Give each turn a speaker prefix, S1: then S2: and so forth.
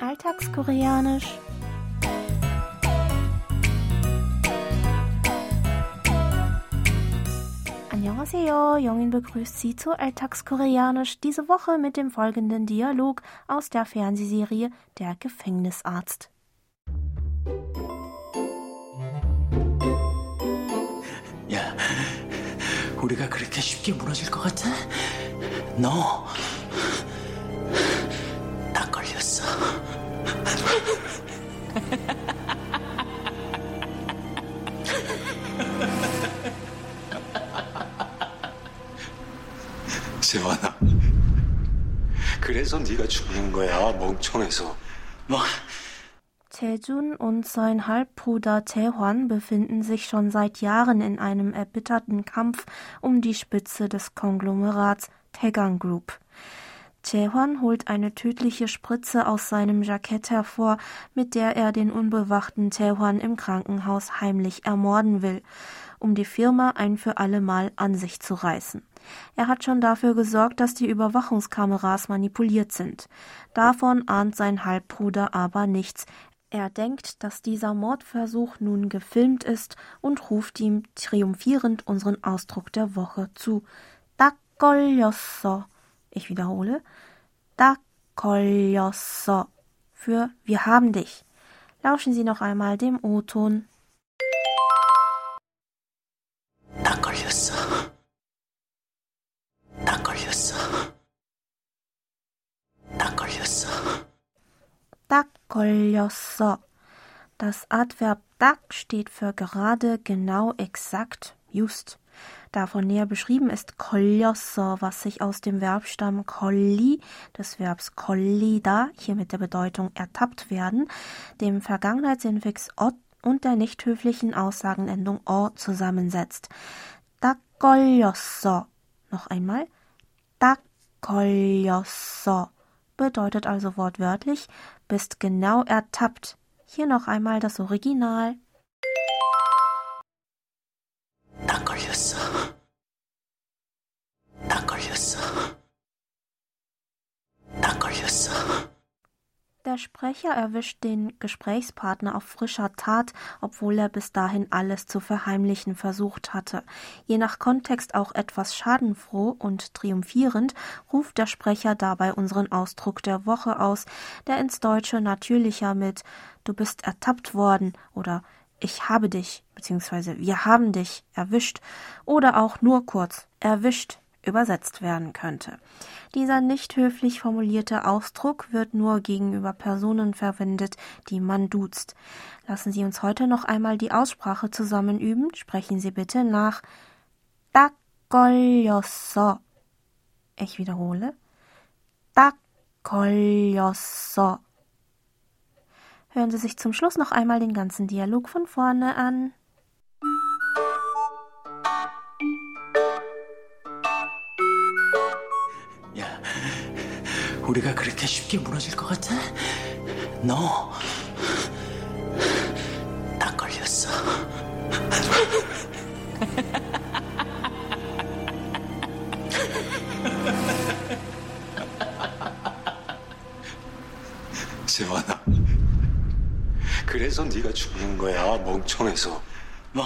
S1: Alltagskoreanisch. Annyeonghaseyo, Jongin begrüßt Sie zu Alltagskoreanisch, diese Woche mit dem folgenden Dialog aus der Fernsehserie Der Gefängnisarzt.
S2: 야, 우리가 그렇게 쉽게 무너질 것 같아? 너,
S3: 세환아. 그래서 네가 죽는 거야, 멍청해서.
S2: 뭐,
S1: Taejun und sein Halbbruder Taehwan befinden sich schon seit Jahren in einem erbitterten Kampf um die Spitze des Konglomerats Taegang Group. Taehwan holt eine tödliche Spritze aus seinem Jackett hervor, mit der er den unbewachten Taehwan im Krankenhaus heimlich ermorden will, um die Firma ein für allemal an sich zu reißen. Er hat schon dafür gesorgt, dass die Überwachungskameras manipuliert sind. Davon ahnt sein Halbbruder aber nichts. Er denkt, dass dieser Mordversuch nun gefilmt ist und ruft ihm triumphierend unseren Ausdruck der Woche zu. Da Koljosso. Ich wiederhole. Da Koljosso. Für Wir haben dich. Lauschen Sie noch einmal dem O-Ton.
S2: 걸렸어.
S1: Das Adverb 딱 steht für gerade, genau, exakt, just. Davon näher beschrieben ist 걸렸어, was sich aus dem Verbstamm colli, des Verbs collida, hier mit der Bedeutung ertappt werden, dem Vergangenheitsinfix ot und der nicht höflichen Aussagenendung o zusammensetzt. 딱 걸렸어. Noch einmal. 딱 걸렸어 bedeutet also wortwörtlich bist genau ertappt. Hier noch einmal das Original.
S2: 딱 걸렸어.
S1: Der Sprecher erwischt den Gesprächspartner auf frischer Tat, obwohl er bis dahin alles zu verheimlichen versucht hatte. Je nach Kontext auch etwas schadenfroh und triumphierend ruft der Sprecher dabei unseren Ausdruck der Woche aus, der ins Deutsche natürlicher mit Du bist ertappt worden oder Ich habe dich bzw. Wir haben dich erwischt oder auch nur kurz erwischt übersetzt werden könnte. Dieser nicht höflich formulierte Ausdruck wird nur gegenüber Personen verwendet, die man duzt. Lassen Sie uns heute noch einmal die Aussprache zusammen üben. Sprechen Sie bitte nach Takolyoso. Ich wiederhole. Takolyoso. Hören Sie sich zum Schluss noch einmal den ganzen Dialog von vorne an.
S2: 우리가 그렇게 쉽게 무너질 것 같아? 너, 딱 걸렸어.
S3: 세환아. 그래서 네가 죽는 거야, 멍청해서.
S2: 뭐,